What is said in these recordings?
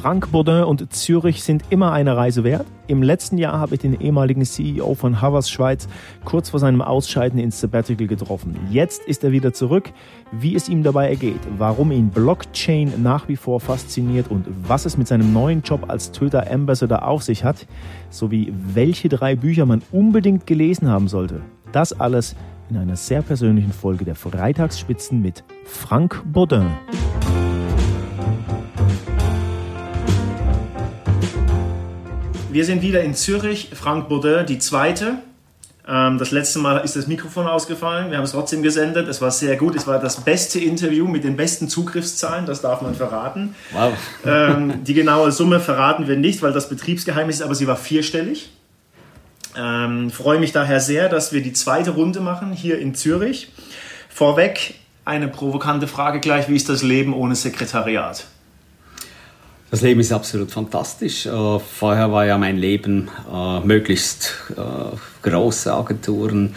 Frank Bourdin und Zürich sind immer eine Reise wert. Im letzten Jahr habe ich den ehemaligen CEO von Havas Schweiz kurz vor seinem Ausscheiden ins Sabbatical getroffen. Jetzt ist er wieder zurück. Wie es ihm dabei ergeht, warum ihn Blockchain nach wie vor fasziniert und was es mit seinem neuen Job als Twitter Ambassador auf sich hat, sowie welche drei Bücher man unbedingt gelesen haben sollte. Das alles in einer sehr persönlichen Folge der Freitagsspitzen mit Frank Baudin. Wir sind wieder in Zürich, Frank Baudin, die zweite. Ähm, das letzte Mal ist das Mikrofon ausgefallen. Wir haben es trotzdem gesendet. Es war sehr gut. Es war das beste Interview mit den besten Zugriffszahlen. Das darf man verraten. Wow. Ähm, die genaue Summe verraten wir nicht, weil das Betriebsgeheimnis ist, aber sie war vierstellig. Ähm, freue mich daher sehr, dass wir die zweite Runde machen hier in Zürich. Vorweg eine provokante Frage gleich: Wie ist das Leben ohne Sekretariat? Das Leben ist absolut fantastisch. Äh, vorher war ja mein Leben äh, möglichst äh, große Agenturen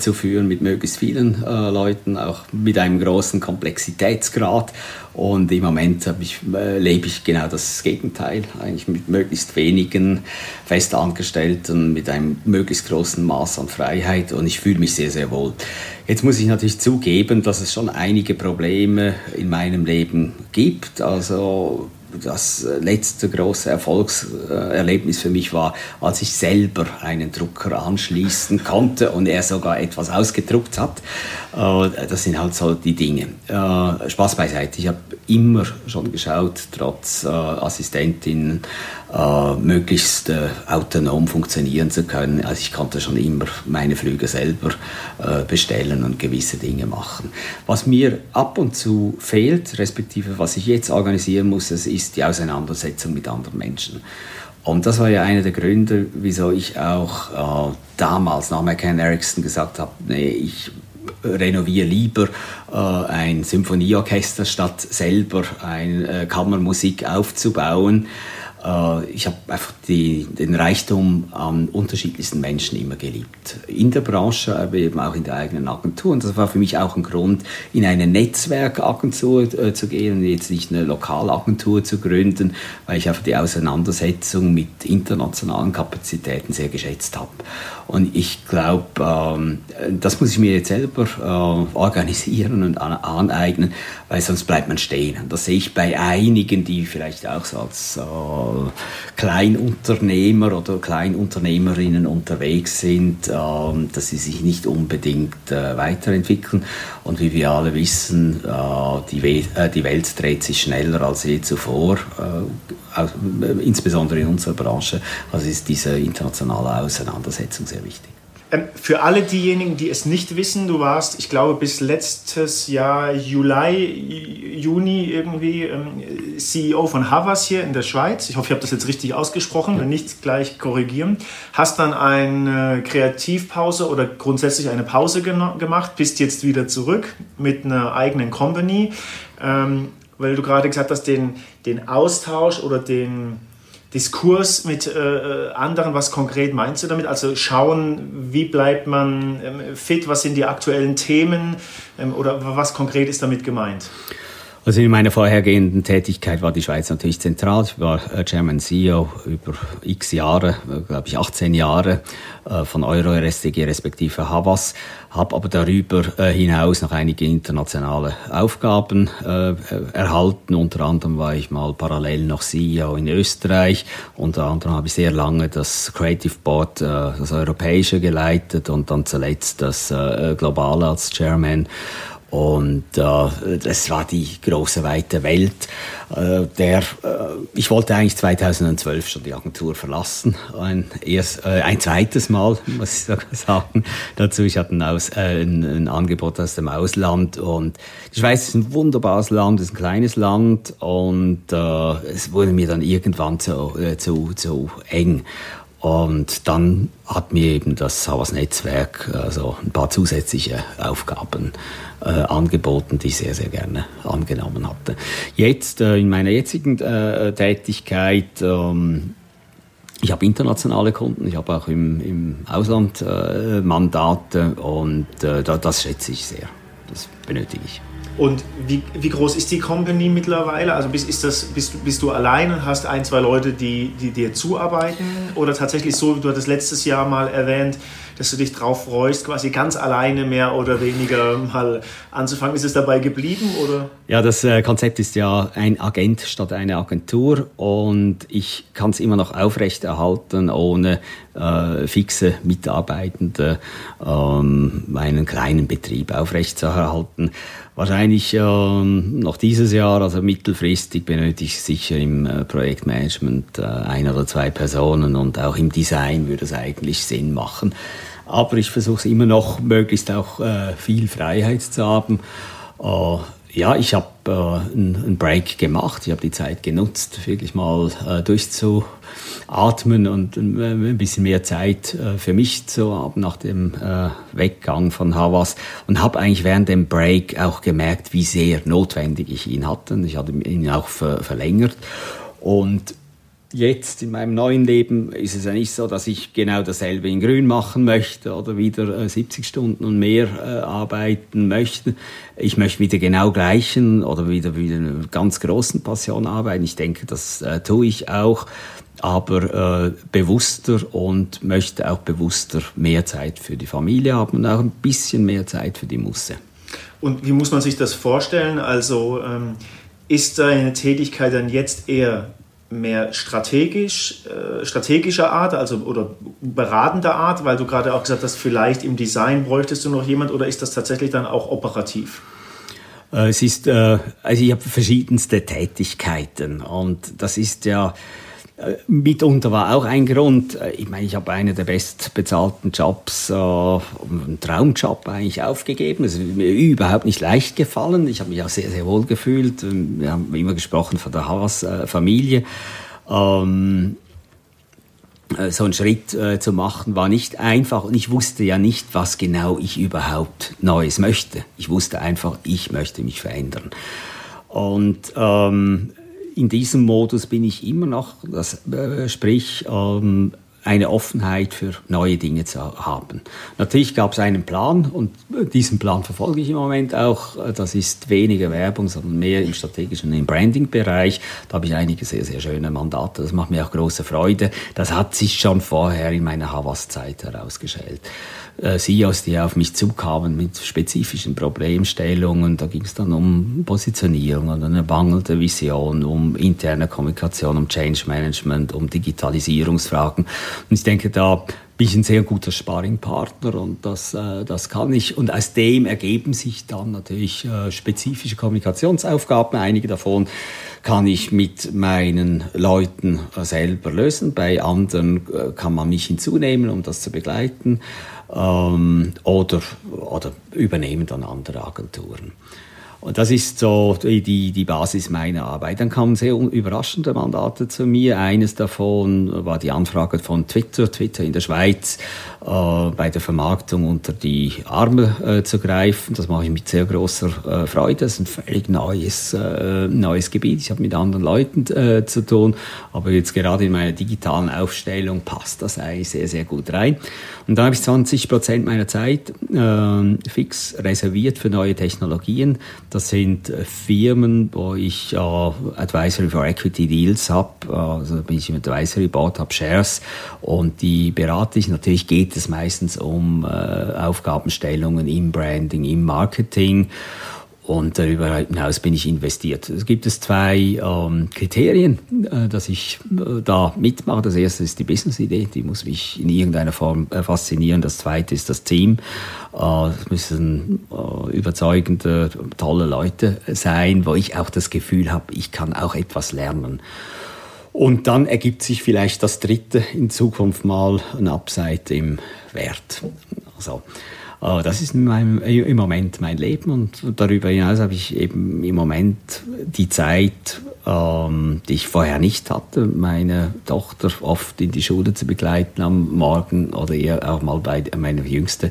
zu führen mit möglichst vielen Leuten, auch mit einem großen Komplexitätsgrad. Und im Moment ich, lebe ich genau das Gegenteil, eigentlich mit möglichst wenigen Festangestellten, mit einem möglichst großen Maß an Freiheit und ich fühle mich sehr, sehr wohl. Jetzt muss ich natürlich zugeben, dass es schon einige Probleme in meinem Leben gibt. Also das letzte große Erfolgserlebnis für mich war, als ich selber einen Drucker anschließen konnte und er sogar etwas ausgedruckt hat. Äh, das sind halt so die Dinge. Äh, Spaß beiseite. Ich habe immer schon geschaut, trotz äh, möglichst autonom funktionieren zu können. Also ich konnte schon immer meine Flüge selber bestellen und gewisse Dinge machen. Was mir ab und zu fehlt, respektive was ich jetzt organisieren muss, das ist die Auseinandersetzung mit anderen Menschen. Und das war ja einer der Gründe, wieso ich auch äh, damals nach McCann Erickson gesagt habe, nee, ich renoviere lieber äh, ein Symphonieorchester, statt selber eine äh, Kammermusik aufzubauen. Äh, ich habe einfach die, den Reichtum an unterschiedlichsten Menschen immer geliebt. In der Branche, aber eben auch in der eigenen Agentur. Und das war für mich auch ein Grund, in eine Netzwerkagentur äh, zu gehen und jetzt nicht eine Lokalagentur zu gründen, weil ich einfach die Auseinandersetzung mit internationalen Kapazitäten sehr geschätzt habe. Und ich glaube, ähm, das muss ich mir jetzt selber äh, organisieren und an, aneignen, weil sonst bleibt man stehen. Und das sehe ich bei einigen, die vielleicht auch so als Kleinunternehmer oder Kleinunternehmerinnen unterwegs sind, äh, dass sie sich nicht unbedingt äh, weiterentwickeln. Und wie wir alle wissen, äh, die, We äh, die Welt dreht sich schneller als je zuvor, äh, insbesondere in unserer Branche. Also ist diese internationale Auseinandersetzung sehr wichtig. Ähm, für alle diejenigen, die es nicht wissen, du warst, ich glaube, bis letztes Jahr Juli, Juni irgendwie ähm, CEO von Havas hier in der Schweiz. Ich hoffe, ich habe das jetzt richtig ausgesprochen, wenn nicht gleich korrigieren. Hast dann eine Kreativpause oder grundsätzlich eine Pause gemacht, bist jetzt wieder zurück mit einer eigenen Company, ähm, weil du gerade gesagt hast, den, den Austausch oder den Diskurs mit äh, äh, anderen, was konkret meinst du damit? Also schauen, wie bleibt man ähm, fit, was sind die aktuellen Themen ähm, oder was konkret ist damit gemeint? Also in meiner vorhergehenden Tätigkeit war die Schweiz natürlich zentral. Ich war äh, Chairman CEO über x Jahre, äh, glaube ich 18 Jahre äh, von Euro RSDG respektive Havas, habe aber darüber hinaus noch einige internationale Aufgaben erhalten. Unter anderem war ich mal parallel noch CEO in Österreich. Unter anderem habe ich sehr lange das Creative Board, das europäische geleitet und dann zuletzt das globale als Chairman. Und äh, das war die große weite Welt. Äh, der, äh, ich wollte eigentlich 2012 schon die Agentur verlassen. Ein, erst, äh, ein zweites Mal, muss ich sogar sagen. Dazu, ich hatte ein, aus, äh, ein, ein, Angebot aus dem Ausland. Und die Schweiz ist ein wunderbares Land, ist ein kleines Land. Und äh, es wurde mir dann irgendwann zu, äh, zu, zu eng. Und dann hat mir eben das Havas Netzwerk also ein paar zusätzliche Aufgaben äh, angeboten, die ich sehr, sehr gerne angenommen hatte. Jetzt äh, in meiner jetzigen äh, Tätigkeit ähm, ich habe internationale Kunden, ich habe auch im, im Ausland äh, Mandate und äh, das schätze ich sehr. Das benötige ich. Und wie, wie groß ist die Company mittlerweile? Also bist, ist das, bist, bist du allein und hast ein, zwei Leute, die, die dir zuarbeiten? Oder tatsächlich so, wie du hattest letztes Jahr mal erwähnt, dass du dich drauf freust, quasi ganz alleine mehr oder weniger mal anzufangen. Ist es dabei geblieben? Oder? Ja, das äh, Konzept ist ja ein Agent statt eine Agentur und ich kann es immer noch aufrechterhalten, ohne äh, fixe Mitarbeitende ähm, meinen kleinen Betrieb aufrechtzuerhalten. Wahrscheinlich ähm, noch dieses Jahr, also mittelfristig, benötige ich sicher im äh, Projektmanagement äh, ein oder zwei Personen und auch im Design würde es eigentlich Sinn machen. Aber ich versuche es immer noch, möglichst auch äh, viel Freiheit zu haben. Äh, ja, ich habe äh, einen Break gemacht. Ich habe die Zeit genutzt, wirklich mal äh, durchzuatmen und äh, ein bisschen mehr Zeit äh, für mich zu haben nach dem äh, Weggang von Havas und habe eigentlich während dem Break auch gemerkt, wie sehr notwendig ich ihn hatte. Ich hatte ihn auch ver verlängert und jetzt in meinem neuen Leben ist es ja nicht so, dass ich genau dasselbe in Grün machen möchte oder wieder 70 äh, Stunden und mehr äh, arbeiten möchte. Ich möchte wieder genau gleichen oder wieder wieder einer ganz großen Passion arbeiten. Ich denke, das äh, tue ich auch, aber bewusster und möchte auch bewusster mehr Zeit für die Familie haben und auch ein bisschen mehr Zeit für die Musse. Und wie muss man sich das vorstellen? Also ähm, ist deine Tätigkeit dann jetzt eher mehr strategisch, äh, strategischer Art, also oder beratender Art, weil du gerade auch gesagt hast, vielleicht im Design bräuchtest du noch jemand oder ist das tatsächlich dann auch operativ? Äh, es ist, äh, also ich habe verschiedenste Tätigkeiten und das ist ja mitunter war auch ein Grund, äh, ich meine, ich habe einen der bestbezahlten Jobs, äh, einen Traumjob eigentlich aufgegeben. Es ist mir überhaupt nicht leicht gefallen. Ich habe mich auch sehr, sehr wohl gefühlt. Wir haben immer gesprochen von der Haas-Familie. Ähm, äh, so einen Schritt äh, zu machen, war nicht einfach und ich wusste ja nicht, was genau ich überhaupt Neues möchte. Ich wusste einfach, ich möchte mich verändern. Und ähm, in diesem Modus bin ich immer noch, das, äh, sprich ähm, eine Offenheit für neue Dinge zu haben. Natürlich gab es einen Plan und diesen Plan verfolge ich im Moment auch. Das ist weniger Werbung, sondern mehr im strategischen im Branding-Bereich. Da habe ich einige sehr, sehr schöne Mandate. Das macht mir auch große Freude. Das hat sich schon vorher in meiner Havas-Zeit herausgestellt. Äh, CEOs, die auf mich zukamen mit spezifischen Problemstellungen. Da ging es dann um Positionierung, um eine mangelnde Vision, um interne Kommunikation, um Change Management, um Digitalisierungsfragen. Und ich denke, da bin ich ein sehr guter Sparringpartner und das, äh, das kann ich. Und aus dem ergeben sich dann natürlich äh, spezifische Kommunikationsaufgaben. Einige davon kann ich mit meinen Leuten selber lösen. Bei anderen kann man mich hinzunehmen, um das zu begleiten ähm, oder, oder übernehmen dann andere Agenturen. Und das ist so die, die Basis meiner Arbeit. Dann kamen sehr überraschende Mandate zu mir. Eines davon war die Anfrage von Twitter, Twitter in der Schweiz, äh, bei der Vermarktung unter die Arme äh, zu greifen. Das mache ich mit sehr großer äh, Freude. Das ist ein völlig neues, äh, neues Gebiet. Ich habe mit anderen Leuten äh, zu tun, aber jetzt gerade in meiner digitalen Aufstellung passt das eigentlich sehr, sehr gut rein. Und da habe ich 20 Prozent meiner Zeit äh, fix reserviert für neue Technologien. Das sind äh, Firmen, wo ich äh, Advisory for Equity Deals habe. Also bin ich im Advisory Board, habe Shares und die berate ich. Natürlich geht es meistens um äh, Aufgabenstellungen im Branding, im Marketing. Und darüber hinaus bin ich investiert. Es gibt es zwei ähm, Kriterien, äh, dass ich äh, da mitmache. Das erste ist die Business-Idee, die muss mich in irgendeiner Form äh, faszinieren. Das zweite ist das Team. Äh, es müssen äh, überzeugende, tolle Leute sein, wo ich auch das Gefühl habe, ich kann auch etwas lernen. Und dann ergibt sich vielleicht das dritte in Zukunft mal ein Upside im Wert. Also, das ist meinem, im Moment mein Leben und darüber hinaus habe ich eben im Moment die Zeit, ähm, die ich vorher nicht hatte, meine Tochter oft in die Schule zu begleiten am Morgen oder ihr auch mal bei meiner Jüngste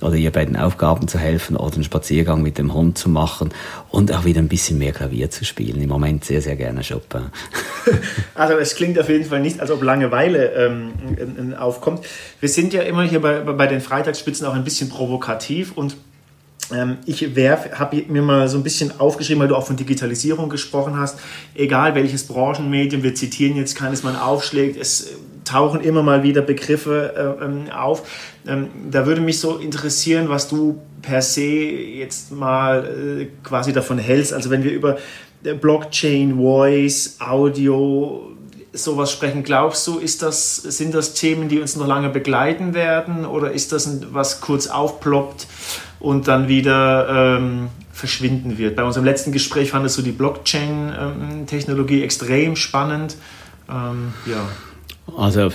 oder ihr bei den Aufgaben zu helfen oder einen Spaziergang mit dem Hund zu machen und auch wieder ein bisschen mehr Klavier zu spielen. Im Moment sehr, sehr gerne Chopin. Also es klingt auf jeden Fall nicht, als ob Langeweile ähm, aufkommt. Wir sind ja immer hier bei, bei den Freitagsspitzen auch ein bisschen provokativ und Ähm, ich habe mir mal so ein bisschen aufgeschrieben, weil du auch von Digitalisierung gesprochen hast. Egal welches Branchenmedium, wir zitieren jetzt keines, man aufschlägt, es tauchen immer mal wieder Begriffe äh, ähm, auf. Ähm, da würde mich so interessieren, was du per se jetzt mal äh, quasi davon hältst. Also wenn wir über äh, Blockchain, Voice, Audio, sowas sprechen, glaubst du, ist das, sind das Themen, die uns noch lange begleiten werden oder ist das was kurz aufploppt und dann wieder ähm, verschwinden wird? Bei unserem letzten Gespräch fandest du die Blockchain-Technologie ähm, extrem spannend. Ähm, ja. Also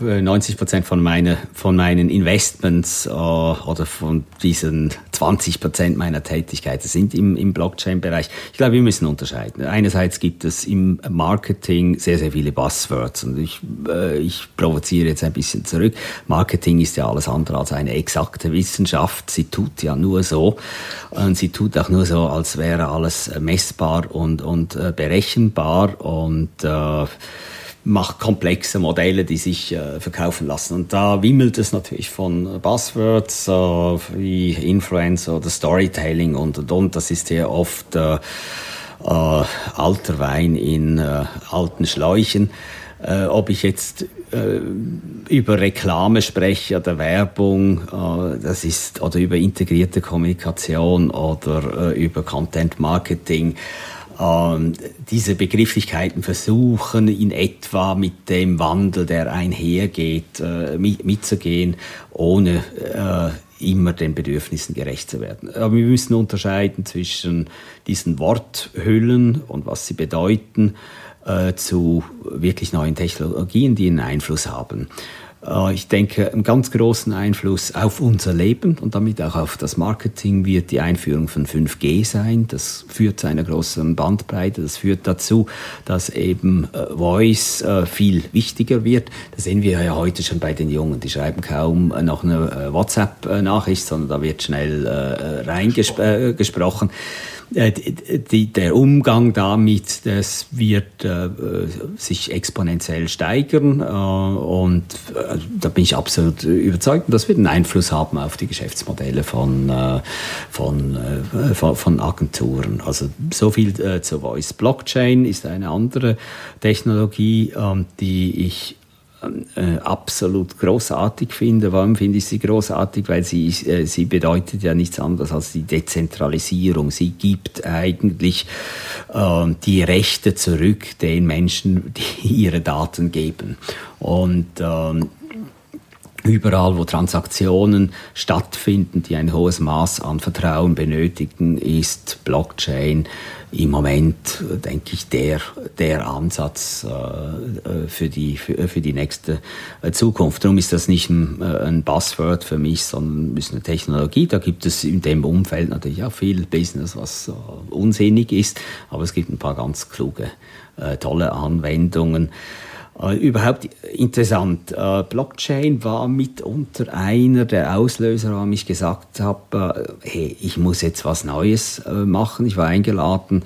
90 Prozent von, meine, von meinen Investments äh, oder von diesen 20 Prozent meiner Tätigkeiten sind im, im Blockchain-Bereich. Ich glaube, wir müssen unterscheiden. Einerseits gibt es im Marketing sehr, sehr viele Buzzwords und ich, äh, ich provoziere jetzt ein bisschen zurück. Marketing ist ja alles andere als eine exakte Wissenschaft. Sie tut ja nur so und sie tut auch nur so, als wäre alles messbar und, und äh, berechenbar und äh, macht komplexe Modelle, die sich äh, verkaufen lassen. Und da wimmelt es natürlich von Buzzwords äh, wie Influencer oder Storytelling und und und. Das ist sehr oft äh, äh, alter Wein in äh, alten Schläuchen. Ob ich jetzt äh, über Reklame spreche oder Werbung, das ist oder über integrierte Kommunikation oder über Content Marketing ähm, diese Begrifflichkeiten versuchen, in etwa mit dem Wandel, der einhergeht, äh, mit, mitzugehen, ohne äh, immer den Bedürfnissen gerecht zu werden. Aber wir müssen unterscheiden zwischen diesen Worthüllen und was sie bedeuten, äh, zu wirklich neuen Technologien, die einen Einfluss haben. Äh, ich denke, einen ganz großen Einfluss auf unser Leben und damit auch auf das Marketing wird die Einführung von 5G sein. Das führt zu einer größeren Bandbreite. Das führt dazu, dass eben äh, Voice äh, viel wichtiger wird. Das sehen wir ja heute schon bei den Jungen. Die schreiben kaum noch eine WhatsApp-Nachricht, sondern da wird schnell reingesprochen. Äh, die, der Umgang damit, das wird äh, sich exponentiell steigern äh, und äh, da bin ich absolut überzeugt, das wird einen Einfluss haben auf die Geschäftsmodelle von, äh, von, von, von, Agenturen. Also so viel zur Voice. Blockchain ist eine andere Technologie, ähm, die ich äh, absolut großartig finde. Warum finde ich sie großartig? Weil sie, äh, sie bedeutet ja nichts anderes als die Dezentralisierung. Sie gibt eigentlich äh, die Rechte zurück den Menschen, die ihre Daten geben. Und ähm, Überall, wo Transaktionen stattfinden, die ein hohes Maß an Vertrauen benötigen, ist Blockchain im Moment, denke ich, der, der Ansatz äh, für, die, für, für, die nächste Zukunft. Darum ist das nicht ein, ein Buzzword für mich, sondern ist eine Technologie. Da gibt es in dem Umfeld natürlich auch viel Business, was unsinnig ist, aber es gibt ein paar ganz kluge, äh, tolle Anwendungen. Äh, überhaupt interessant. Äh, Blockchain war mitunter einer der Auslöser, warum ich gesagt habe, äh, hey, ich muss jetzt was Neues machen. Ich war eingeladen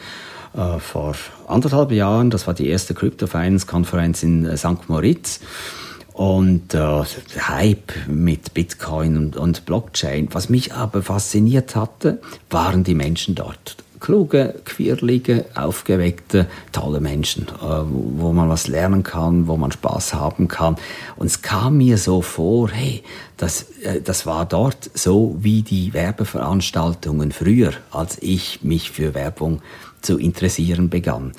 vor anderthalb Jahren, das war die erste Crypto Finance Konferenz in St. Moritz. Und äh, Hype mit Bitcoin und, und Blockchain. Was mich aber fasziniert hatte, waren die Menschen dort kluge, quirlige, aufgeweckte, tolle Menschen, äh, wo man was lernen kann, wo man Spaß haben kann. Und es kam mir so vor, hey, das, äh, das war dort so wie die Werbeveranstaltungen früher, als ich mich für Werbung zu interessieren begann.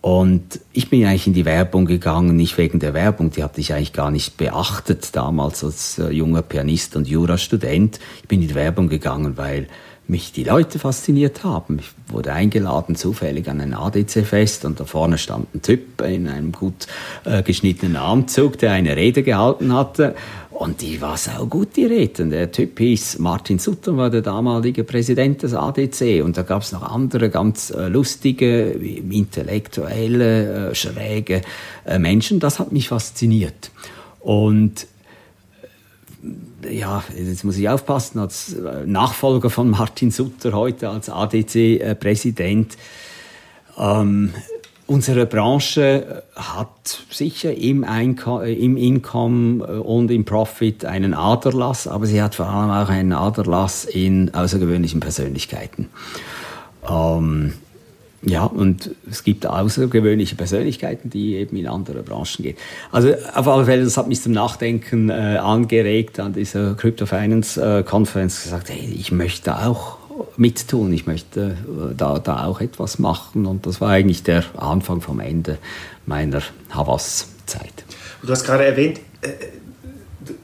Und ich bin eigentlich in die Werbung gegangen, nicht wegen der Werbung, die hatte ich eigentlich gar nicht beachtet damals als äh, junger Pianist und Jurastudent. Ich bin in die Werbung gegangen, weil mich die Leute fasziniert haben. Ich wurde eingeladen zufällig an ein ADC-Fest und da vorne stand ein Typ in einem gut äh, geschnittenen Anzug, der eine Rede gehalten hatte. Und die war sau gut, die Rede. Der Typ hieß Martin Sutter, war der damalige Präsident des ADC. Und da gab es noch andere ganz äh, lustige, intellektuelle, äh, schräge äh, Menschen. Das hat mich fasziniert. Und ja, jetzt muss ich aufpassen, als äh, Nachfolger von Martin Sutter heute als ADC-Präsident. Ähm, unsere Branche hat sicher im, im Income und im Profit einen Aderlass, aber sie hat vor allem auch einen Aderlass in außergewöhnlichen Persönlichkeiten. Ähm, ja, und es gibt außergewöhnliche Persönlichkeiten, die eben in andere Branchen gehen. Also auf alle Fälle, das hat mich zum Nachdenken äh, angeregt an dieser Crypto Finance äh, Konferenz gesagt, hey, ich möchte auch mittun, ich möchte äh, da, da auch etwas machen und das war eigentlich der Anfang vom Ende meiner Havas-Zeit. Du hast gerade erwähnt, äh,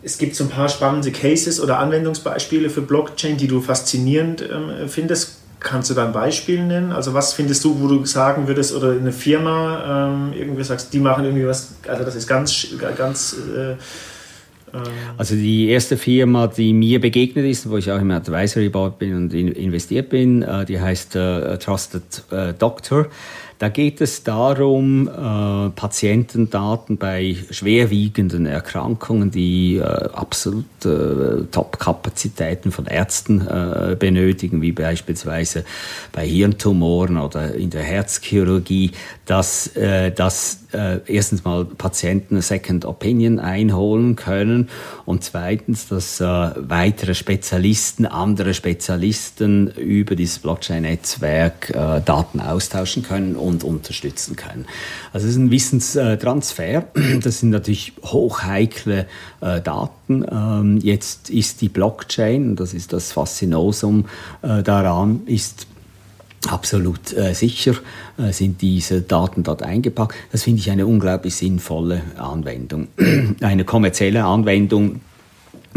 es gibt so ein paar spannende Cases oder Anwendungsbeispiele für Blockchain, die du faszinierend ähm, findest. Kannst du da ein Beispiel nennen? Also was findest du, wo du sagen würdest, oder eine Firma ähm, irgendwie sagst, die machen irgendwie was, also das ist ganz, ganz äh, ähm, also die erste Firma, die mir begegnet ist, wo ich auch im Advisory Board bin und investiert bin, äh, die heißt äh, Trusted äh, Doctor. Da geht es darum, äh, Patientendaten bei schwerwiegenden Erkrankungen, die äh, absolut äh, Top-Kapazitäten von Ärzten äh, benötigen, wie beispielsweise bei Hirntumoren oder in der Herzchirurgie, dass, dass erstens mal Patienten eine Second Opinion einholen können und zweitens, dass weitere Spezialisten, andere Spezialisten über dieses Blockchain-Netzwerk Daten austauschen können und unterstützen können. Also es ist ein Wissenstransfer. Das sind natürlich hochheikle äh, Daten. Ähm, jetzt ist die Blockchain, das ist das Faszinosum äh, daran, ist absolut äh, sicher äh, sind diese Daten dort eingepackt. Das finde ich eine unglaublich sinnvolle Anwendung. eine kommerzielle Anwendung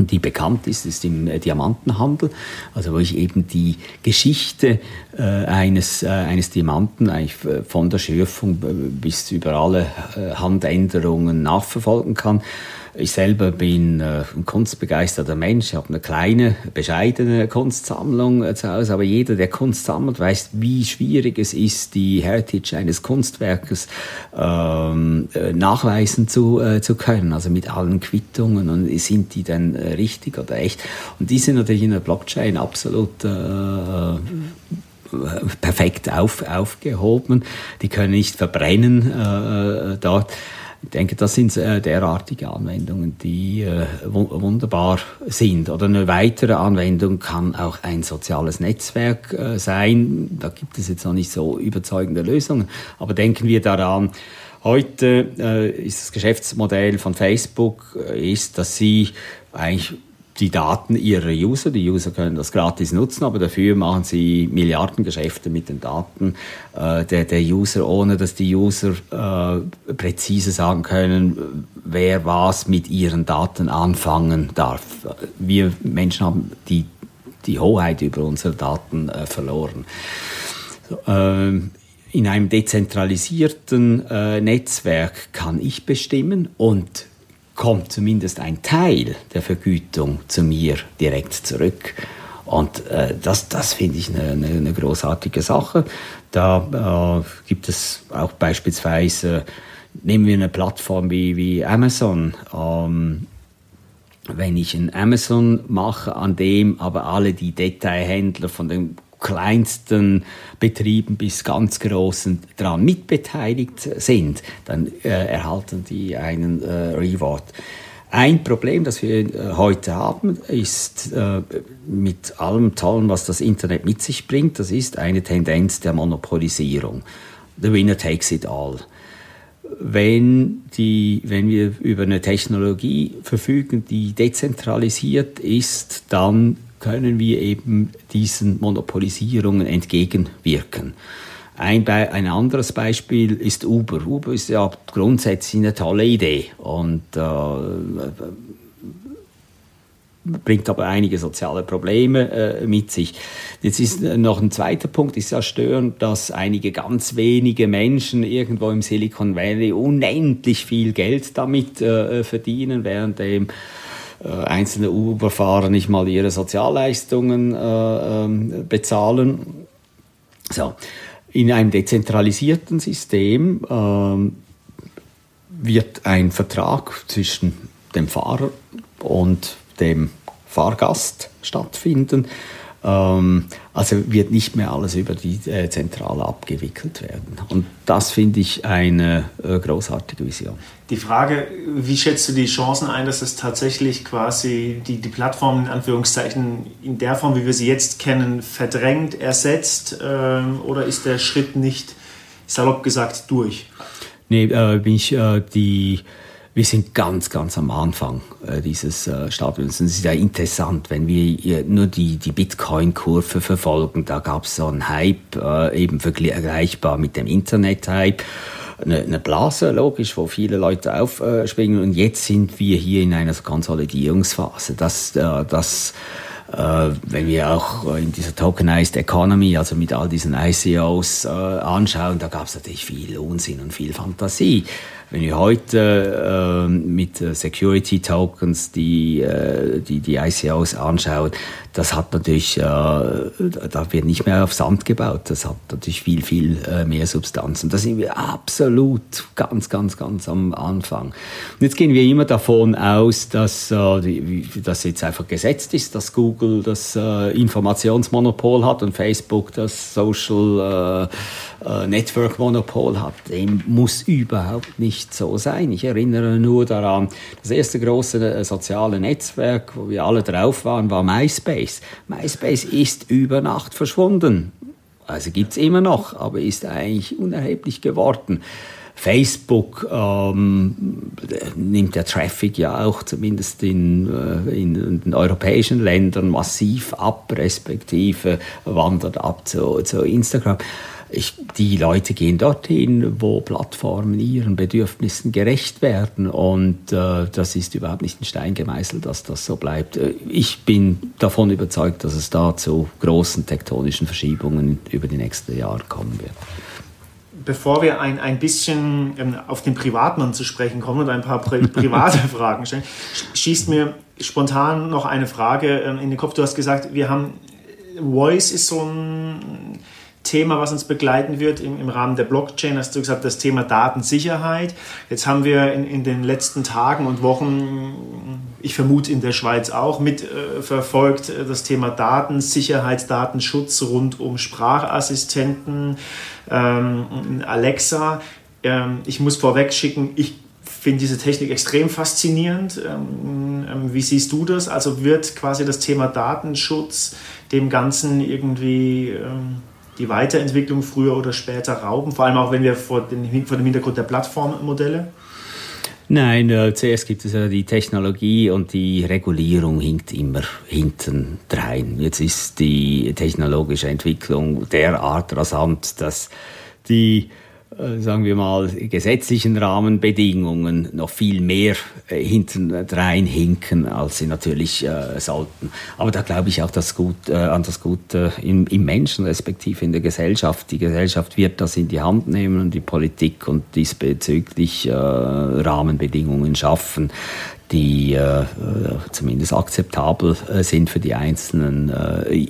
die bekannt ist, ist im äh, Diamantenhandel, also wo ich eben die Geschichte äh, eines, äh, eines Diamanten eigentlich äh, von der Schürfung äh, bis über alle Handänderungen nachverfolgen kann. Ich selber bin ein kunstbegeisterter Mensch. Habe eine kleine, bescheidene Kunstsammlung zu Hause. Aber jeder, der Kunst sammelt, weiß, wie schwierig es ist, die Heritage eines Kunstwerkes ähm, äh, nachweisen zu, zu können. Also mit allen Quittungen. Und sind die denn äh, richtig oder echt? Und die sind natürlich in der Blockchain absolut äh, perfekt auf, aufgehoben. Die können nicht verbrennen äh, dort. Ich denke, das sind äh, derartige Anwendungen, die äh, wunderbar sind. Oder eine weitere Anwendung kann auch ein soziales Netzwerk äh, sein. Da gibt es jetzt noch nicht so überzeugende Lösungen. Aber denken wir daran, heute äh, ist das Geschäftsmodell von Facebook, äh, ist, dass sie eigentlich die Daten ihrer User. Die User können das gratis nutzen, aber dafür machen sie Milliardengeschäfte mit den Daten äh, der, der User, ohne dass die User äh, präzise sagen können, wer was mit ihren Daten anfangen darf. Wir Menschen haben die, die Hoheit über unsere Daten äh, verloren. Ähm, in einem dezentralisierten äh, Netzwerk kann ich bestimmen und kommt zumindest ein Teil der Vergütung zu mir direkt zurück. Und äh, das, das finde ich eine, eine, eine, großartige Sache. Da äh, gibt es auch beispielsweise, nehmen wir eine Plattform wie, wie Amazon. Ähm, wenn ich ein Amazon mache, an dem aber alle die Detailhändler von den kleinsten Betrieben bis ganz großen daran mitbeteiligt sind, dann äh, erhalten die einen äh, Reward. Ein Problem, das wir äh, heute haben, ist äh, mit allem Tollen, was das Internet mit sich bringt, das ist eine Tendenz der Monopolisierung. The winner takes it all. Wenn, die, wenn wir über eine Technologie verfügen, die dezentralisiert ist, dann können wir eben diesen Monopolisierungen entgegenwirken. Ein, Be ein anderes Beispiel ist Uber. Uber ist ja grundsätzlich eine tolle Idee und äh, bringt aber einige soziale Probleme äh, mit sich. Jetzt ist noch ein zweiter Punkt, ist ja störend, dass einige ganz wenige Menschen irgendwo im Silicon Valley unendlich viel Geld damit äh, verdienen, während dem äh, einzelne Uber-Fahrer nicht mal ihre Sozialleistungen äh, ähm, bezahlen. So. In einem dezentralisierten System äh, wird ein Vertrag zwischen dem Fahrer und dem Fahrgast stattfinden, Ähm, also wird nicht mehr alles über die äh, Zentrale abgewickelt werden. Und das finde ich eine äh, großartige Vision. Die Frage, wie schätzt du die Chancen ein, dass es tatsächlich quasi die, die Plattform in Anführungszeichen in der Form, wie wir sie jetzt kennen, verdrängt, ersetzt ähm, oder ist der Schritt nicht, salopp gesagt, durch? Nee, äh, bin ich äh, die wir sind ganz, ganz am Anfang äh, dieses äh, Stadiums. es ist ja interessant, wenn wir nur die, die Bitcoin-Kurve verfolgen, da gab es so einen Hype, äh, eben vergleichbar mit dem Internet-Hype. Eine, eine, Blase, logisch, wo viele Leute aufspringen. Und jetzt sind wir hier in einer Konsolidierungsphase. Das, äh, das äh, wenn wir auch in dieser Tokenized Economy, also mit all diesen ICOs äh, anschauen, da gab es natürlich viel Unsinn und viel Fantasie. Wenn wir heute äh, mit Security Tokens die, äh, die, die ICOs anschauen, das hat natürlich, äh, da wird nicht mehr auf Sand gebaut, das hat natürlich viel, viel äh, mehr Substanz. Und da sind wir absolut ganz, ganz, ganz am Anfang. Und jetzt gehen wir immer davon aus, dass äh, das jetzt einfach gesetzt ist, dass Google das äh, Informationsmonopol hat und Facebook das Social äh, Network Monopol hat. Dem muss überhaupt nicht so sein. Ich erinnere nur daran, das erste große soziale Netzwerk, wo wir alle drauf waren, war MySpace. MySpace. Ist über Nacht verschwunden. Also gibt es immer noch, aber ist eigentlich unerheblich geworden. Facebook ähm, nimmt der Traffic ja auch zumindest in, äh, in, in, den europäischen Ländern massiv ab, respektive wandert ab zu, zu Instagram. Ich, die Leute gehen dorthin, wo Plattformen ihren Bedürfnissen gerecht werden. Und äh, das ist überhaupt nicht ein Stein gemeißelt, dass das so bleibt. Äh, ich bin davon überzeugt, dass es da zu großen tektonischen Verschiebungen über die nächsten Jahre kommen wird. Bevor wir ein, ein bisschen ähm, auf den Privatmann zu sprechen kommen und ein paar pri private Fragen stellen, schießt mir spontan noch eine Frage ähm, in den Kopf. Du hast gesagt, wir haben Voice ist so ein Thema, was uns begleiten wird im, im, Rahmen der Blockchain, hast du gesagt, das Thema Datensicherheit. Jetzt haben wir in, in den letzten Tagen und Wochen, ich vermute in der Schweiz auch, mitverfolgt äh, das Thema Datensicherheit, Datenschutz rund um Sprachassistenten, ähm, Alexa. Ähm, ich muss vorweg schicken, ich finde diese Technik extrem faszinierend. Ähm, ähm, wie siehst du das? Also wird quasi das Thema Datenschutz dem Ganzen irgendwie ähm, die Weiterentwicklung früher oder später rauben, vor allem auch wenn wir vor, den, vor dem Hintergrund der Plattformmodelle? Nein, äh, zuerst gibt es ja die Technologie und die Regulierung hinkt immer hinten drein. Jetzt ist die technologische Entwicklung derart rasant, dass die sagen wir mal, gesetzlichen Rahmenbedingungen noch viel mehr äh, hintendrein hinken, als sie natürlich äh, sollten. Aber da glaube ich auch das Gut, äh, an das Gute im, im, Menschen, respektive in der Gesellschaft. Die Gesellschaft wird das in die Hand nehmen und die Politik und diesbezüglich äh, Rahmenbedingungen schaffen, die äh, zumindest akzeptabel sind für die einzelnen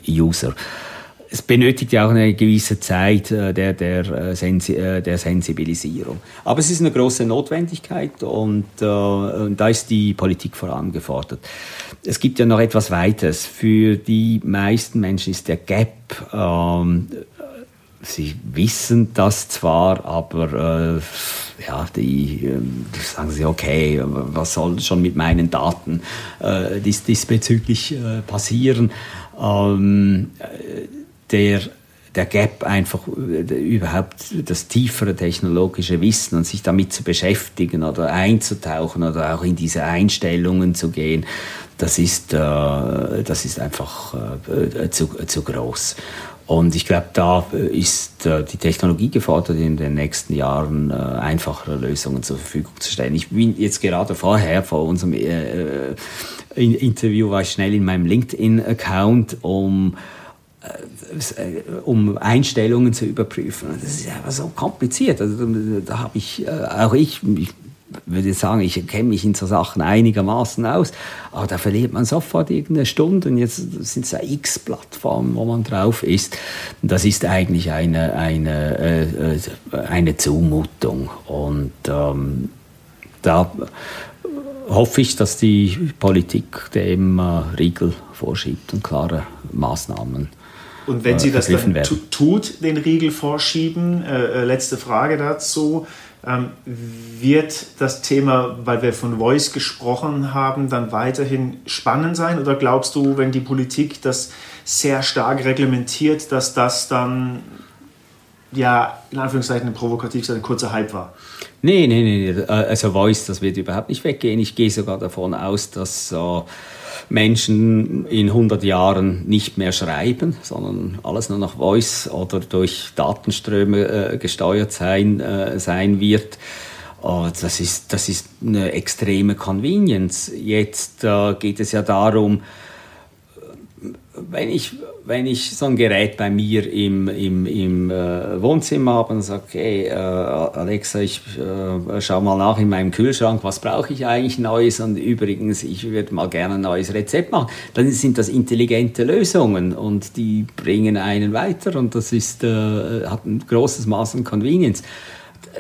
User es benötigt ja auch eine gewisse Zeit äh, der, der, äh, äh, der Sensibilisierung. Aber es ist eine große Notwendigkeit und, und da ist die Politik vorangefordert. Es gibt ja noch etwas Weiteres. Für die meisten Menschen ist der Gap, ähm, sie wissen das zwar, aber äh, ja, die äh, sagen sie, okay, was soll schon mit meinen Daten äh, dies, diesbezüglich passieren? Ähm, der der Gap einfach äh, überhaupt das tiefere technologische Wissen und sich damit zu beschäftigen oder einzutauchen oder auch in diese Einstellungen zu gehen, das ist, äh, das ist einfach äh, zu, zu groß. Und ich glaube, da ist äh, die Technologie gefordert, in den nächsten Jahren äh, einfachere Lösungen zur Verfügung zu stellen. Ich bin jetzt gerade vorher, vor unserem äh, Interview, war ich schnell in meinem LinkedIn-Account, um um Einstellungen zu überprüfen. Das ist einfach so kompliziert. Also, da habe ich, äh, auch ich, ich würde sagen, ich kenne mich in so Sachen einigermaßen aus, aber da verliert man sofort irgendeine Stunde und jetzt sind es ja x Plattformen, wo man drauf ist. Das ist eigentlich eine, eine, äh, eine Zumutung und ähm, da hoffe ich, dass die Politik dem Riegel vorschiebt und klare Maßnahmen und wenn sie das dann tut, den Riegel vorschieben, äh, letzte Frage dazu, ähm, wird das Thema, weil wir von Voice gesprochen haben, dann weiterhin spannend sein? Oder glaubst du, wenn die Politik das sehr stark reglementiert, dass das dann ja, in Anführungszeichen provokativ ein kurzer Hype war? Nee, nee, nee, also Voice, das wird überhaupt nicht weggehen. Ich gehe sogar davon aus, dass äh, Menschen in 100 Jahren nicht mehr schreiben, sondern alles nur noch Voice oder durch Datenströme äh, gesteuert sein, äh, sein wird. Oh, das, ist, das ist eine extreme Convenience. Jetzt äh, geht es ja darum, wenn ich, wenn ich so ein Gerät bei mir im, im, im äh, Wohnzimmer habe und sage, okay, äh, Alexa, ich äh, schau mal nach in meinem Kühlschrank, was brauche ich eigentlich Neues? Und übrigens, ich würde mal gerne ein neues Rezept machen, dann sind das intelligente Lösungen und die bringen einen weiter und das ist, äh, hat ein großes Maß an Convenience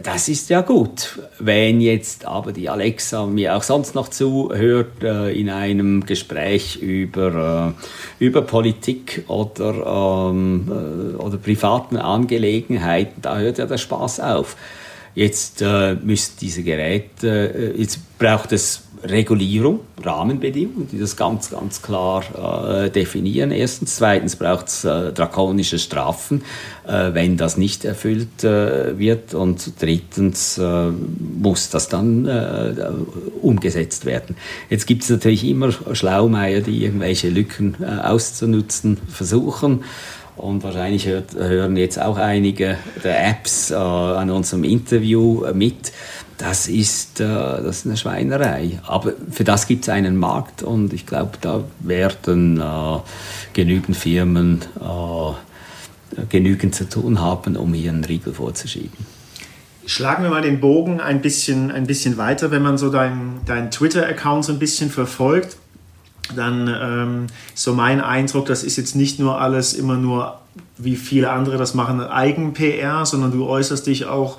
das ist ja gut. Wenn jetzt aber die Alexa mir auch sonst noch zuhört äh, in einem Gespräch über, äh, über Politik oder, ähm, äh, oder privaten Angelegenheiten, da hört ja der Spaß auf. Jetzt äh, müssen diese Geräte, äh, jetzt braucht es Regulierung, Rahmenbedingungen, die das ganz, ganz klar äh, definieren. Erstens. Zweitens braucht es äh, drakonische Strafen, äh, wenn das nicht erfüllt äh, wird. Und drittens äh, muss das dann äh, umgesetzt werden. Jetzt gibt es natürlich immer Schlaumeier, die irgendwelche Lücken auszunutzen versuchen. Und wahrscheinlich hört, hören jetzt auch einige der Apps an unserem Interview mit das ist, äh, das ist eine Schweinerei. Aber für das gibt es einen Markt und ich glaube, da werden äh, genügend Firmen äh, genügend zu tun haben, um hier einen Riegel vorzuschieben. Schlagen wir mal den Bogen ein bisschen, ein bisschen weiter, wenn man so deinen dein Twitter-Account so ein bisschen verfolgt dann ähm, so mein Eindruck, das ist jetzt nicht nur alles immer nur, wie viele andere das machen, Eigen-PR, sondern du äußerst dich auch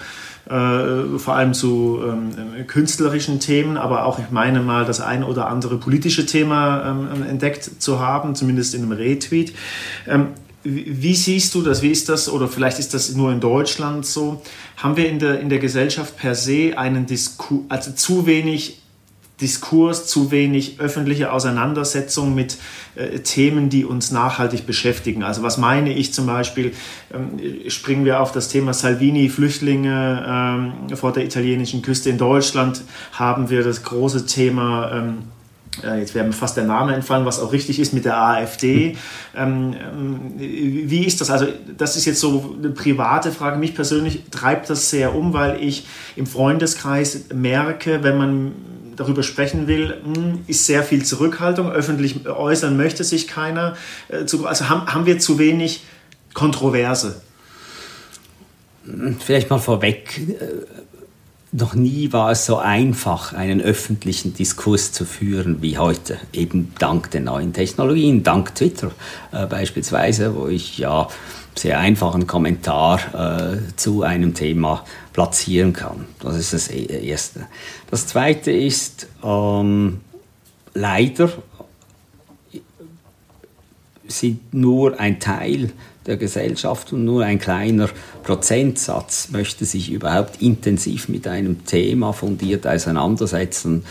äh, vor allem zu ähm, künstlerischen Themen, aber auch, ich meine mal, das ein oder andere politische Thema ähm, entdeckt zu haben, zumindest in einem Retweet. Ähm, wie siehst du das? Wie ist das? Oder vielleicht ist das nur in Deutschland so? Haben wir in der, in der Gesellschaft per se einen Diskurs, also zu wenig Diskurs, zu wenig öffentliche Auseinandersetzung mit äh, Themen, die uns nachhaltig beschäftigen. Also was meine ich zum Beispiel, ähm, springen wir auf das Thema Salvini, Flüchtlinge ähm, vor der italienischen Küste in Deutschland, haben wir das große Thema, ähm, äh, jetzt wäre mir fast der Name entfallen, was auch richtig ist mit der AfD. Ähm, ähm, wie ist das? Also das ist jetzt so eine private Frage. Mich persönlich treibt das sehr um, weil ich im Freundeskreis merke, wenn man darüber sprechen will, hm, ist sehr viel Zurückhaltung. Öffentlich äußern möchte sich keiner. Äh, also haben, wir zu wenig Kontroverse? Vielleicht mal vorweg. Äh, noch nie war es so einfach, einen öffentlichen Diskurs zu führen wie heute, eben dank der neuen Technologien, dank Twitter äh, beispielsweise, wo ich ja sehr einfachen Kommentar äh, zu einem Thema platzieren kann. Das ist das e-, Erste. Das Zweite ist, ähm, leider sind nur ein Teil der Gesellschaft und nur ein kleiner Prozentsatz möchte sich überhaupt intensiv mit einem Thema fundiert auseinandersetzen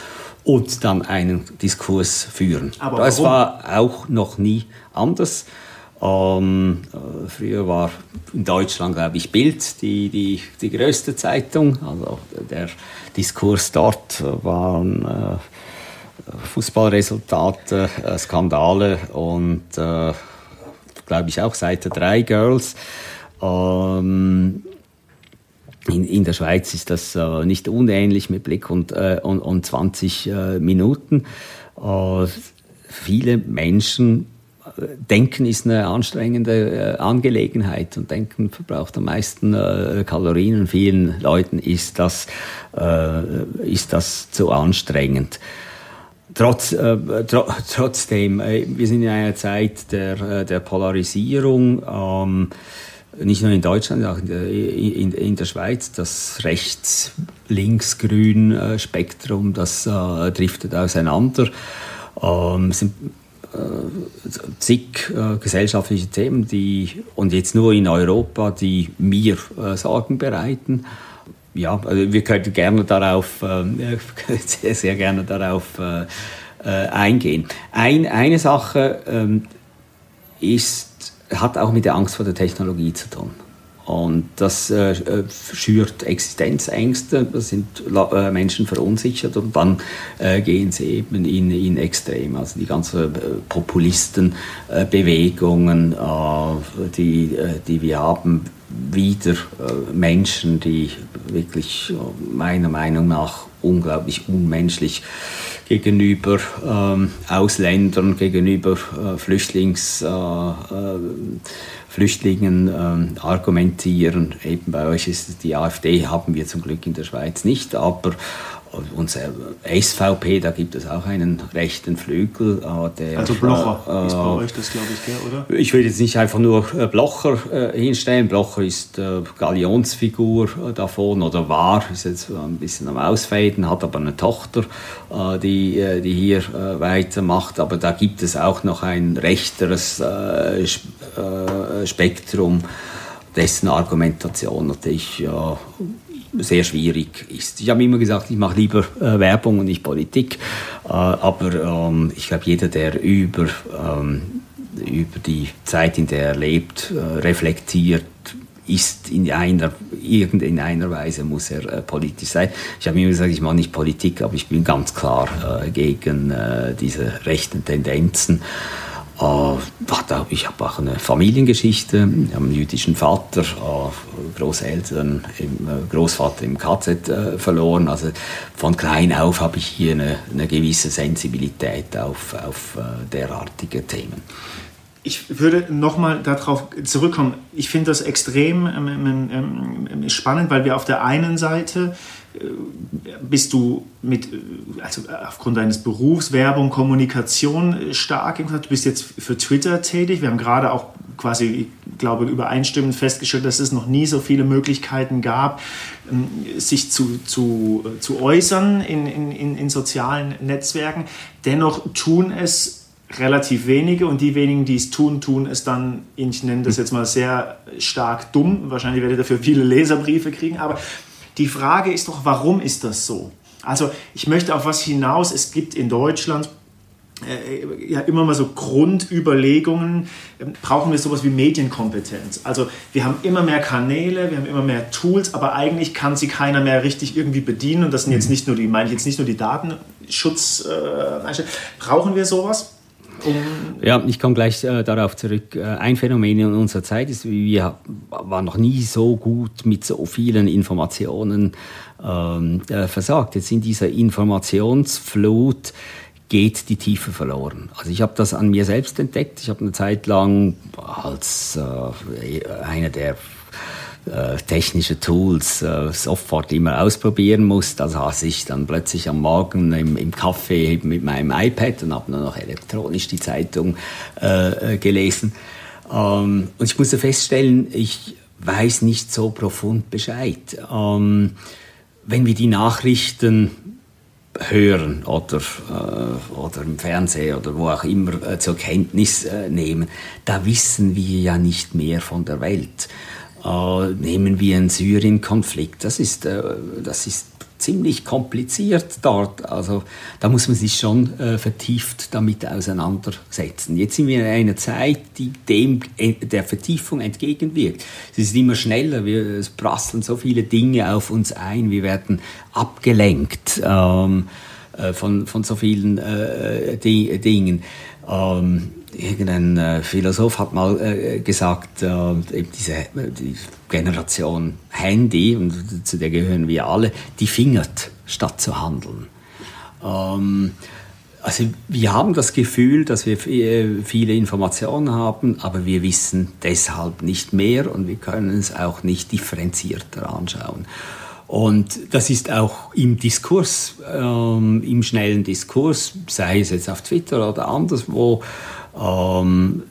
und dann einen Diskurs führen. Aber das warum? war auch noch nie anders. Ähm, äh, früher war in Deutschland, glaube ich, Bild die, die, die größte Zeitung. Also der Diskurs dort waren äh, Fußballresultate, äh, Skandale und, äh, glaube ich, auch Seite 3 Girls. Ähm, in, in der Schweiz ist das äh, nicht unähnlich mit Blick und, und, und 20 äh, Minuten. Viele Menschen Denken ist eine anstrengende äh, Angelegenheit und Denken verbraucht am meisten äh, Kalorien. Vielen Leuten ist das, äh, ist das zu anstrengend. Trotz, tro trotzdem, wir sind in einer Zeit der, der Polarisierung. Ähm, nicht nur in Deutschland, auch in der, Schweiz, das Rechts-Links-Grün-Spektrum, das äh, driftet auseinander. Ähm, sind zig äh, gesellschaftliche Themen, die, und jetzt nur in Europa, die mir äh, Sorgen bereiten. Ja, also wir könnten gerne darauf, äh, sehr, sehr gerne darauf äh, äh, eingehen. Ein, eine Sache ähm, ist, hat auch mit der Angst vor der Technologie zu tun. Und das äh, äh, schürt Existenzängste, da sind äh, Menschen verunsichert und dann äh, gehen sie eben in, in Extrem. Also die ganzen äh, Populistenbewegungen, äh, die, die wir haben, wieder Menschen, die wirklich meiner Meinung nach unglaublich unmenschlich gegenüber ähm, Ausländern, gegenüber Flüchtlings Flüchtlingen äh, argumentieren. Eben bei euch ist es die AfD, haben wir zum Glück in der Schweiz nicht, aber unser SVP, da gibt es auch einen rechten Flügel. Äh, der, also Blocher äh, ist bei euch das, glaube ich, gell, oder? Ich würde jetzt nicht einfach nur äh, Blocher äh, hinstellen. Blocher ist äh, Galionsfigur äh, davon oder war, ist jetzt ein bisschen am Ausfaden, hat aber eine Tochter, die, die hier weitermacht. Aber da gibt es auch noch ein rechteres Spektrum, dessen Argumentation natürlich sehr schwierig ist. Ich habe immer gesagt, ich mache lieber äh, Werbung und nicht Politik, äh, aber ähm, ich glaube, jeder, der über, ähm, über die Zeit, in der er lebt, äh, reflektiert, ist in einer, in einer Weise muss er äh, politisch sein. Ich habe immer gesagt, ich mache nicht Politik, aber ich bin ganz klar äh, gegen äh, diese rechten Tendenzen. Uh, ich habe auch eine Familiengeschichte. Ich habe einen jüdischen Vater, uh, Großeltern, uh, Großvater im KZ äh, verloren. Also von klein auf habe ich hier eine, eine gewisse Sensibilität auf, auf derartige Themen. Ich würde nochmal darauf zurückkommen. Ich finde das extrem ähm, ähm, ähm, spannend, weil wir auf der einen Seite äh, bist du mit, äh, also aufgrund deines Berufs, Werbung, Kommunikation äh, stark Du bist jetzt für Twitter tätig. Wir haben gerade auch quasi, ich glaube, übereinstimmend festgestellt, dass es noch nie so viele Möglichkeiten gab, ähm, sich zu, zu, zu äußern in, in, in sozialen Netzwerken. Dennoch tun es relativ wenige und die wenigen, die es tun, tun es dann, ich nenne das jetzt mal sehr stark dumm. Wahrscheinlich werde ich dafür viele Leserbriefe kriegen, aber die Frage ist doch, warum ist das so? Also ich möchte auf was hinaus. Es gibt in Deutschland äh, ja immer mal so Grundüberlegungen, äh, brauchen wir sowas wie Medienkompetenz. Also wir haben immer mehr Kanäle, wir haben immer mehr Tools, aber eigentlich kann sie keiner mehr richtig irgendwie bedienen. Und das sind jetzt mhm. nicht nur die, meine ich jetzt nicht nur die Datenschutz. Äh, brauchen wir sowas? Ja, ich komme gleich äh, darauf zurück. Äh, ein Phänomen in unserer Zeit ist, wir waren noch nie so gut mit so vielen Informationen ähm, äh, versorgt. Jetzt in dieser Informationsflut geht die Tiefe verloren. Also ich habe das an mir selbst entdeckt. Ich habe eine Zeit lang als äh, einer der äh, technische Tools äh, sofort immer ausprobieren muss. Da saß ich dann plötzlich am Morgen im, im Café mit meinem iPad und habe nur noch elektronisch die Zeitung äh, gelesen. Ähm, und ich musste feststellen, ich weiß nicht so profund Bescheid. Ähm, wenn wir die Nachrichten hören oder, äh, oder im Fernsehen oder wo auch immer äh, zur Kenntnis äh, nehmen, da wissen wir ja nicht mehr von der Welt. Äh, nehmen wir einen Syrien-Konflikt. Das ist, äh, das ist ziemlich kompliziert dort. Also da muss man sich schon äh, vertieft damit auseinandersetzen. Jetzt sind wir in einer Zeit, die dem der Vertiefung entgegenwirkt. Es ist immer schneller, wir, es prasseln so viele Dinge auf uns ein, wir werden abgelenkt ähm, äh, von, von so vielen äh, Dingen. Ähm, irgendein äh, Philosoph hat mal äh, gesagt, äh, eben diese die Generation Handy, und zu der gehören wir alle, die fingert, statt zu handeln. Ähm, also wir haben das Gefühl, dass wir viele Informationen haben, aber wir wissen deshalb nicht mehr und wir können es auch nicht differenzierter anschauen. Und das ist auch im Diskurs, ähm, im schnellen Diskurs, sei es jetzt auf Twitter oder anderswo, ähm,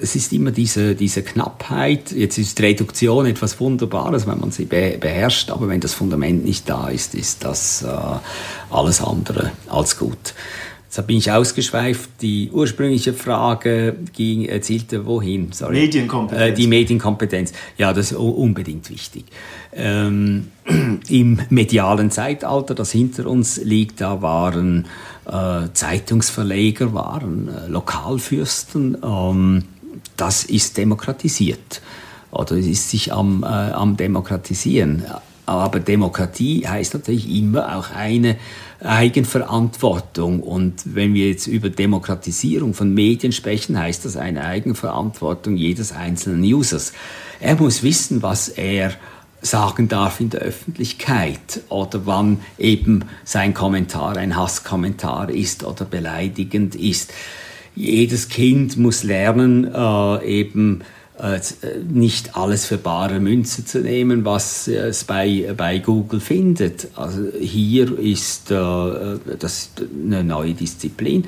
es ist immer diese, diese Knappheit. Jetzt ist Reduktion etwas Wunderbares, wenn man sie beherrscht, aber wenn das Fundament nicht da ist, ist das äh, alles andere als gut. Jetzt bin ich ausgeschweift. Die ursprüngliche Frage ging, erzielte wohin? Sorry. Medienkompetenz. Äh, die Medienkompetenz. Ja, das ist unbedingt wichtig. Ähm, Im medialen Zeitalter, das hinter uns liegt, da waren äh, Zeitungsverleger, waren äh, Lokalfürsten. Ähm, das ist demokratisiert oder ist sich am, äh, am Demokratisieren. Aber Demokratie heißt natürlich immer auch eine Eigenverantwortung. Und wenn wir jetzt über Demokratisierung von Medien sprechen, heißt das eine Eigenverantwortung jedes einzelnen Users. Er muss wissen, was er sagen darf in der Öffentlichkeit oder wann eben sein Kommentar ein Hasskommentar ist oder beleidigend ist. Jedes Kind muss lernen, äh, eben äh, nicht alles für bare Münze zu nehmen, was es bei, bei Google findet. Also hier ist äh, das eine neue Disziplin.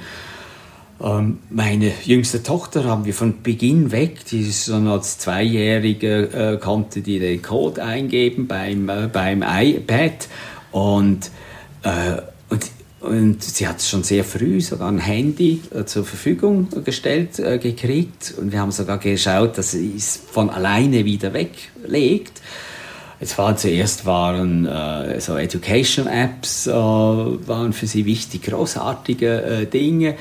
Ähm, meine jüngste Tochter haben wir von Beginn weg, die ist schon als Zweijährige, äh, konnte die den Code eingeben beim, äh, beim iPad und, äh, und und sie hat schon sehr früh sogar ein Handy äh, zur Verfügung gestellt äh, gekriegt. Und wir haben sogar geschaut, dass sie es von alleine wieder weglegt. Es war zuerst waren äh, so Education Apps äh, waren für sie wichtig, großartige äh, Dinge.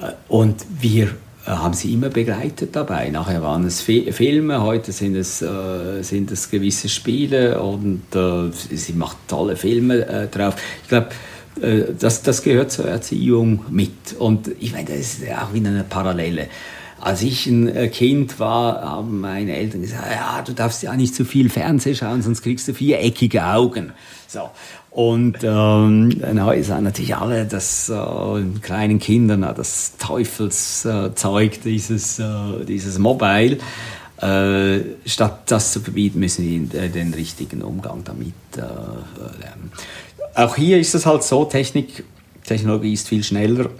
Äh, und wir haben sie immer begleitet dabei. Nachher waren es Filme, heute sind es, sind es gewisse Spiele und sie macht tolle Filme drauf. Ich glaube, äh, das, das gehört zur Erziehung mit. Und ich meine, das ist auch wieder eine Parallele. Als ich ein äh, Kind war, haben meine Eltern gesagt, ja, du darfst ja nicht zu viel Fernsehen schauen, sonst kriegst du viereckige Augen. So. Und ähm, dann sagen natürlich alle, dass äh, kleinen Kindern das Teufelszeug äh, dieses, äh, dieses Mobile. Äh, statt das zu verbieten, müssen wir den richtigen Umgang damit äh, lernen auch hier ist es halt so, Technik, Technologie ist viel schneller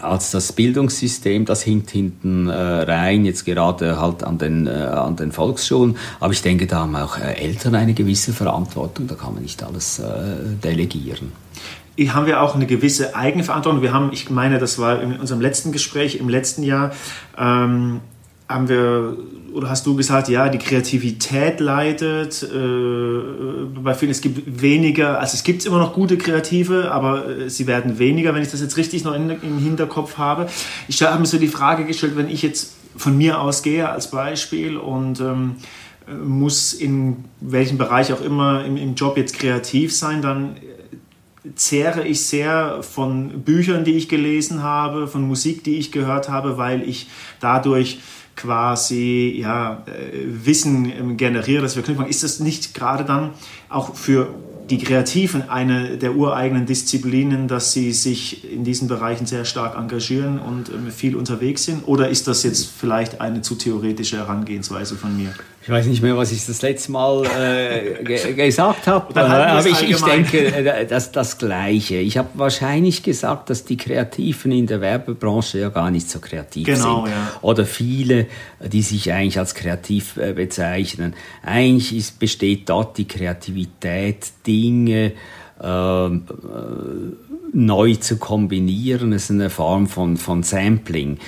als das Bildungssystem, das hinkt hinten äh, rein, jetzt gerade halt an den, äh, an den Volksschulen. Aber ich denke, da haben auch äh, Eltern eine gewisse Verantwortung, da kann man nicht alles äh, delegieren. Haben wir auch eine gewisse Eigenverantwortung. Wir haben, ich meine, das war in unserem letzten Gespräch im letzten Jahr, ähm, haben wir, oder hast du gesagt, ja, die Kreativität leidet äh, bei vielen. Es gibt weniger, also es gibt immer noch gute Kreative, aber äh, sie werden weniger, wenn ich das jetzt richtig noch in, im Hinterkopf habe. Ich habe mir so die Frage gestellt, wenn ich jetzt von mir ausgehe als Beispiel und ähm, muss in welchem Bereich auch immer im, im Job jetzt kreativ sein, dann zehre ich sehr von Büchern, die ich gelesen habe, von Musik, die ich gehört habe, weil ich dadurch quasi ja, äh, Wissen ähm, generiere, das wir knüpfen. Ist das nicht gerade dann auch für die Kreativen eine der ureigenen Disziplinen, dass sie sich in diesen Bereichen sehr stark engagieren und ähm, viel unterwegs sind? Oder ist das jetzt vielleicht eine zu theoretische Herangehensweise von mir? Ich weiß nicht mehr, was ich das letzte Mal äh, ge gesagt habe, aber ich, ich denke, äh, das das Gleiche. Ich habe wahrscheinlich gesagt, dass die Kreativen in der Werbebranche ja gar nicht so kreativ genau, sind. Ja. Oder viele, die sich eigentlich als kreativ äh, bezeichnen. Eigentlich ist, besteht dort die Kreativität, Dinge ähm, äh, neu zu kombinieren. Es ist eine Form von, von Sampling.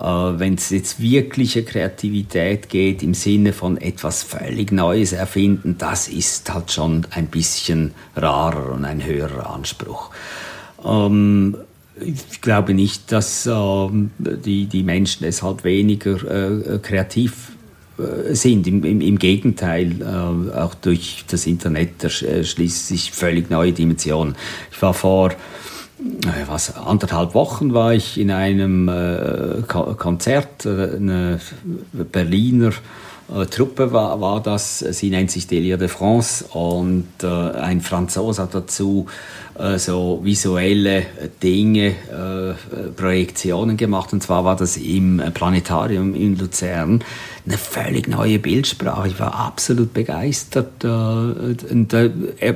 Äh, wenn es jetzt wirkliche Kreativität geht im Sinne von etwas völlig Neues erfinden, das ist halt schon ein bisschen rarer und ein höherer Anspruch. Ähm, ich glaube nicht, dass ähm, die, die Menschen deshalb weniger äh, kreativ äh, sind. Im, im, Im, Gegenteil, äh, auch durch das Internet erschließt sich völlig neue Dimensionen. Ich war vor was, anderthalb Wochen war ich in einem äh, Konzert, äh, eine Berliner äh, Truppe war, war das, sie nennt sich Delia de France und äh, ein Franzose hat dazu äh, so visuelle Dinge, äh, Projektionen gemacht und zwar war das im Planetarium in Luzern eine völlig neue Bildsprache. Ich war absolut begeistert. und, er,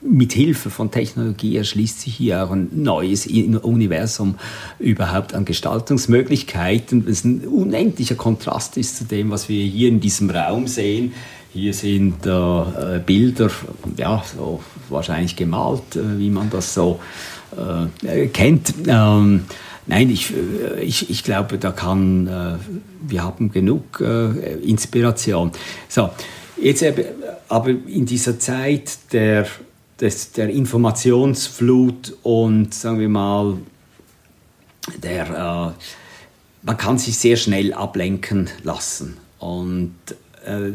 mit Hilfe von Technologie erschließt sich hier auch ein neues Universum überhaupt an Gestaltungsmöglichkeiten. Das ein unendlicher Kontrast ist zu dem, was wir hier in diesem Raum sehen. Hier sind äh, Bilder, ja, so wahrscheinlich gemalt, äh, wie man das so äh, kennt. Ähm, nein, ich, äh, ich, ich glaube, da kann, äh, wir haben genug äh, Inspiration. So, jetzt aber in dieser Zeit der des, der Informationsflut und sagen wir mal, der, äh, man kann sich sehr schnell ablenken lassen. Und äh,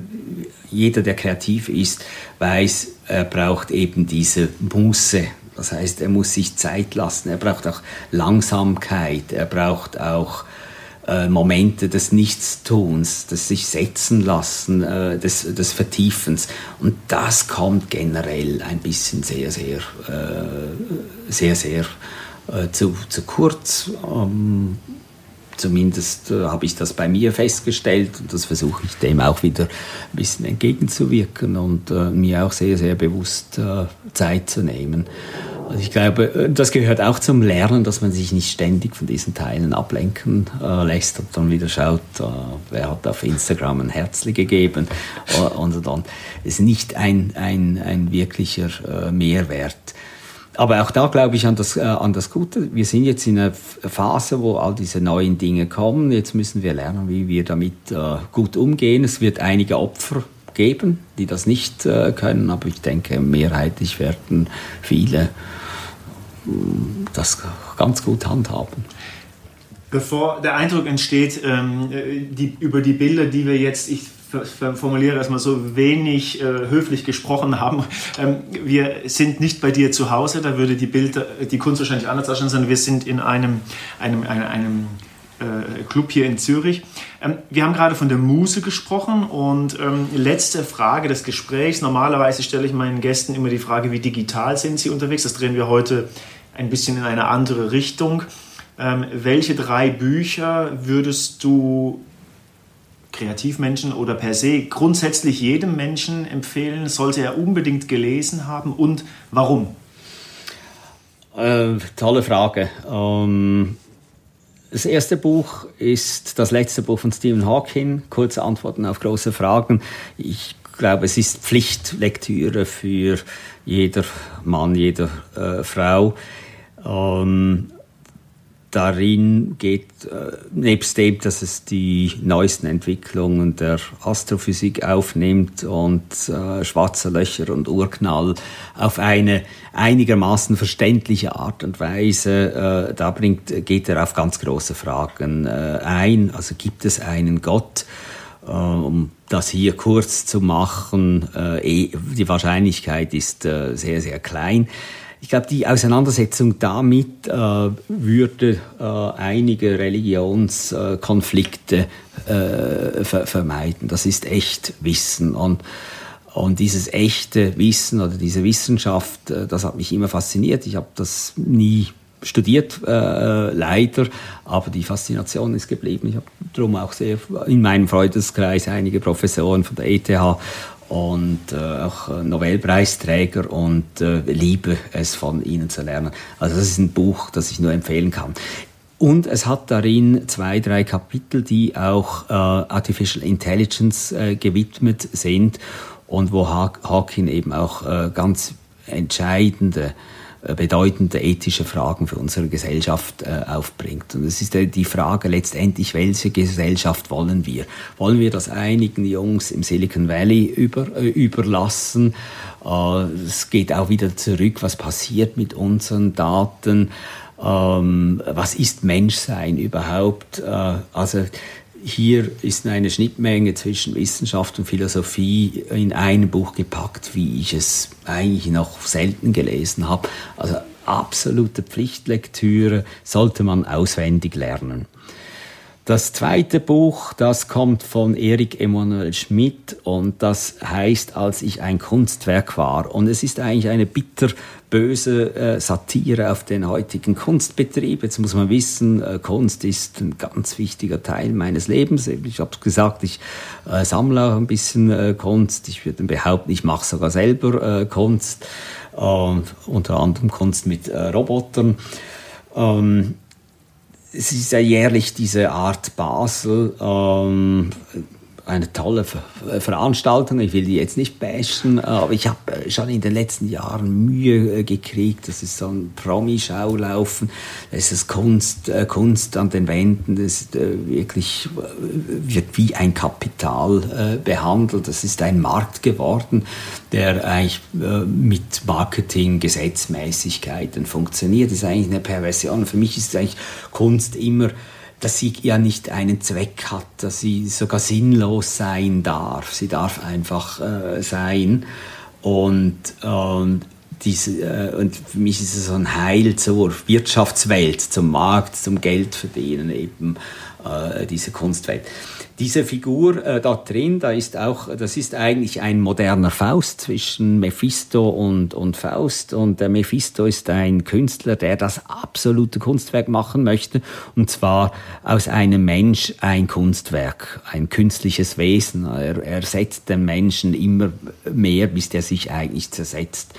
jeder, der kreativ ist, weiß, er braucht eben diese Muße. Das heißt, er muss sich Zeit lassen, er braucht auch Langsamkeit, er braucht auch äh, Momente des Nichtstuns, des sich setzen lassen, äh, des, des Vertiefens. Und das kommt generell ein bisschen sehr, sehr, äh, sehr, sehr äh, zu, zu kurz. Ähm, zumindest äh, habe ich das bei mir festgestellt und das versuche ich dem auch wieder ein bisschen entgegenzuwirken und äh, mir auch sehr, sehr bewusst Zeit zu nehmen. Ich glaube, äh, das gehört auch zum Lernen, dass man sich nicht ständig von diesen Teilen ablenken äh, lässt und dann wieder schaut, äh, wer hat auf Instagram ein Herzli gegeben äh, und dann ist nicht ein, ein, ein wirklicher äh, Mehrwert. Aber auch da glaube ich an das, äh, an das Gute. Wir sind jetzt in einer Phase, wo all diese neuen Dinge kommen. Jetzt müssen wir lernen, wie wir damit gut umgehen. Es wird einige Opfer geben, die das nicht äh, können, aber ich denke, mehrheitlich werden viele das ganz gut handhaben. Bevor der Eindruck entsteht, ähm, die, über die Bilder, die wir jetzt, ich formuliere erstmal so wenig äh, höflich gesprochen haben. Ähm, wir sind nicht bei dir zu Hause, da würde die Bilder, die Kunst wahrscheinlich anders aussehen, sondern wir sind in einem, einem, einem, einem äh, Club hier in Zürich. Ähm, wir haben gerade von der Muse gesprochen und ähm, letzte Frage des Gesprächs. Normalerweise stelle ich meinen Gästen immer die Frage, wie digital sind sie unterwegs. Das drehen wir heute ein bisschen in eine andere Richtung. Ähm, welche drei Bücher würdest du Kreativmenschen oder per se grundsätzlich jedem Menschen empfehlen? Sollte er unbedingt gelesen haben und warum? Äh, tolle Frage. Ähm, das erste Buch ist das letzte Buch von Stephen Hawking, kurze Antworten auf große Fragen. Ich glaube, es ist Pflichtlektüre für jeder Mann, jeder äh, Frau. Ähm, darin geht, äh, nebst dem, dass es die neuesten Entwicklungen der Astrophysik aufnimmt und äh, schwarze Löcher und Urknall auf eine einigermaßen verständliche Art und Weise, äh, da bringt, geht er auf ganz große Fragen äh, ein. Also gibt es einen Gott? Äh, um das hier kurz zu machen, äh, eh, die Wahrscheinlichkeit ist sehr, sehr klein. Ich glaube, die Auseinandersetzung damit äh, würde äh, einige Religionskonflikte äh, ver vermeiden. Das ist echt Wissen. Und, und dieses echte Wissen oder diese Wissenschaft, äh, das hat mich immer fasziniert. Ich habe das nie studiert, äh, leider, aber die Faszination ist geblieben. Ich habe darum auch sehr in meinem Freundeskreis einige Professoren von der ETH und äh, auch Nobelpreisträger und äh, liebe es von ihnen zu lernen. Also das ist ein Buch, das ich nur empfehlen kann. Und es hat darin zwei, drei Kapitel, die auch äh, Artificial Intelligence äh, gewidmet sind und wo Hawking eben auch äh, ganz entscheidende bedeutende ethische Fragen für unsere Gesellschaft äh, aufbringt. Und es ist äh, die Frage letztendlich, welche Gesellschaft wollen wir? Wollen wir das einigen Jungs im Silicon Valley über, äh, überlassen? Äh, es geht auch wieder zurück, was passiert mit unseren Daten? Ähm, was ist Menschsein überhaupt? Äh, also hier ist eine Schnittmenge zwischen Wissenschaft und Philosophie in ein Buch gepackt, wie ich es eigentlich noch selten gelesen habe. Also absolute Pflichtlektüre sollte man auswendig lernen. Das zweite Buch, das kommt von Erik Emanuel Schmidt und das heißt, als ich ein Kunstwerk war. Und es ist eigentlich eine bitterböse äh, Satire auf den heutigen Kunstbetrieb. Jetzt muss man wissen, äh, Kunst ist ein ganz wichtiger Teil meines Lebens. Ich habe gesagt, ich äh, sammle auch ein bisschen äh, Kunst. Ich würde behaupten, ich mache sogar selber äh, Kunst. unter anderem Kunst mit Robotern. Ähm, es ist ja jährlich diese Art Basel. Ähm, eine tolle Veranstaltung. Ich will die jetzt nicht bashen, aber ich habe äh, schon in den letzten Jahren Mühe äh, gekriegt. Das ist so ein Promi-Schaulaufen. Das ist Kunst, äh, Kunst an den Wänden. Das ist wirklich, wird wie ein Kapital behandelt. Das ist ein Markt geworden, der eigentlich mit Marketing, Gesetzmäßigkeiten funktioniert. Das ist eigentlich eine Perversion. Für mich ist eigentlich Kunst immer dass sie ja nicht einen Zweck hat, dass sie sogar sinnlos sein darf. Sie darf einfach äh, sein. Und, und, diese, äh, und für mich ist es so ein Heil zur Wirtschaftswelt, zum Markt, zum Geldverdienen eben, äh, diese Kunstwelt. Diese Figur äh, da drin, da ist auch, das ist eigentlich ein moderner Faust zwischen Mephisto und, und Faust. Und der Mephisto ist ein Künstler, der das absolute Kunstwerk machen möchte. Und zwar aus einem Mensch ein Kunstwerk, ein künstliches Wesen. Er, er setzt den Menschen immer mehr, bis der sich eigentlich zersetzt.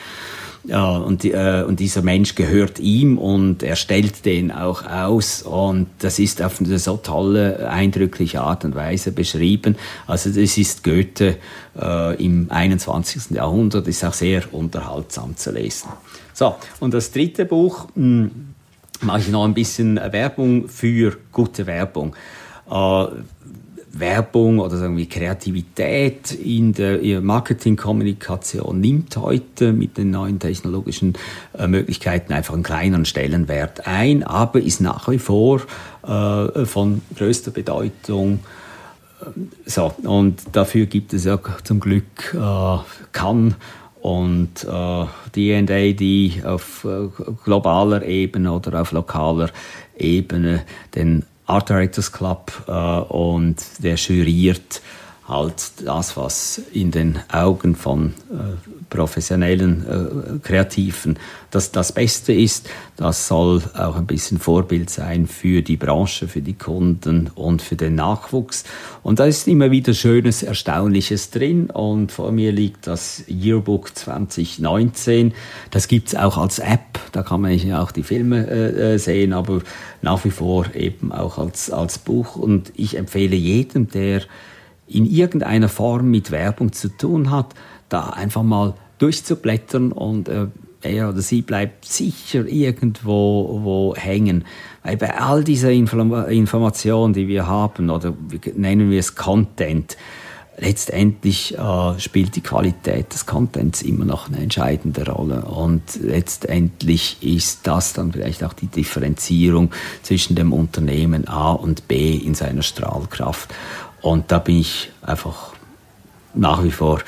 Ja, und, äh, und dieser Mensch gehört ihm und er stellt den auch aus und das ist auf eine so tolle, eindrückliche Art und Weise beschrieben. Also das ist Goethe äh, im 21. Jahrhundert, ist auch sehr unterhaltsam zu lesen. So, und das dritte Buch mh, hm, mache ich noch ein bisschen Werbung für gute Werbung. Äh, Werbung oder sagen wir Kreativität in der Marketingkommunikation nimmt heute mit den neuen technologischen äh, Möglichkeiten einfach einen kleineren Stellenwert ein, aber ist nach wie vor äh, von größter Bedeutung. So, und dafür gibt es ja zum Glück äh, kann und äh, D&A, die auf äh, globaler Ebene oder auf lokaler Ebene den Art Directors Club äh, und der juriert halt das, was in den Augen von äh, professionellen äh, Kreativen das, das Beste ist. Das soll auch ein bisschen Vorbild sein für die Branche, für die Kunden und für den Nachwuchs. Und da ist immer wieder Schönes, Erstaunliches drin. Und vor mir liegt das Yearbook 2019. Das gibt's auch als App. Da kann man ja auch die Filme äh, äh, sehen, aber nach wie vor eben auch als, als Buch. Und ich empfehle jedem, der in irgendeiner Form mit Werbung zu tun hat, da einfach mal durchzublättern und äh, er oder sie bleibt sicher irgendwo wo hängen. Weil bei all dieser Inform Information, die wir haben, oder nennen wir es Content, letztendlich äh, spielt die Qualität des Contents immer noch eine entscheidende Rolle. Und letztendlich ist das dann vielleicht auch die Differenzierung zwischen dem Unternehmen A und B in seiner Strahlkraft. Und da bin ich einfach nach wie vor,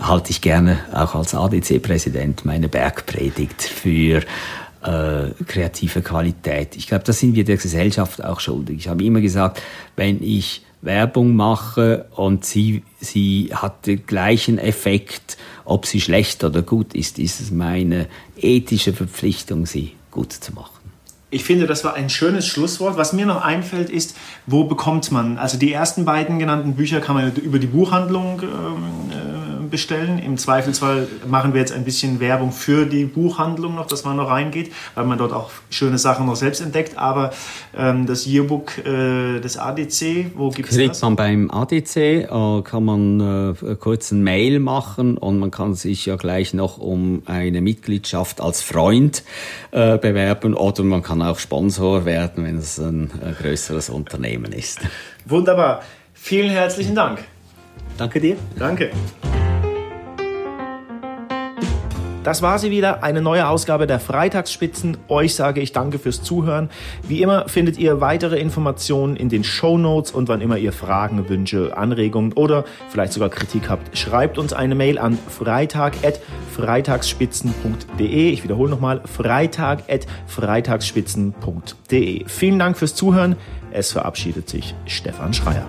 halte ich gerne auch als ADC-Präsident meine Bergpredigt für äh, kreative Qualität. Ich glaube, das sind wir der Gesellschaft auch schuldig. Ich habe immer gesagt, wenn ich Werbung mache und sie, sie hat den gleichen Effekt, ob sie schlecht oder gut ist, ist es meine ethische Verpflichtung, sie gut zu machen. Ich finde, das war ein schönes Schlusswort. Was mir noch einfällt, ist, wo bekommt man, also die ersten beiden genannten Bücher kann man über die Buchhandlung ähm, äh, bestellen. Im Zweifelsfall machen wir jetzt ein bisschen Werbung für die Buchhandlung noch, dass man noch reingeht, weil man dort auch schöne Sachen noch selbst entdeckt. Aber ähm, das Yearbook äh, des ADC, wo gibt es das? Kriegt man beim ADC, äh, kann man äh, kurz ein Mail machen und man kann sich ja gleich noch um eine Mitgliedschaft als Freund äh, bewerben oder man kann auch Sponsor werden, wenn es ein äh, größeres Unternehmen ist. Wunderbar. Vielen herzlichen Dank. Danke dir. Danke. Das war sie wieder, eine neue Ausgabe der Freitagsspitzen. Euch sage ich danke fürs Zuhören. Wie immer findet ihr weitere Informationen in den Show Notes und wann immer ihr Fragen, Wünsche, Anregungen oder vielleicht sogar Kritik habt, schreibt uns eine Mail an freitag.freitagsspitzen.de. Ich wiederhole nochmal, freitag.freitagsspitzen.de. Vielen Dank fürs Zuhören. Es verabschiedet sich Stefan Schreier.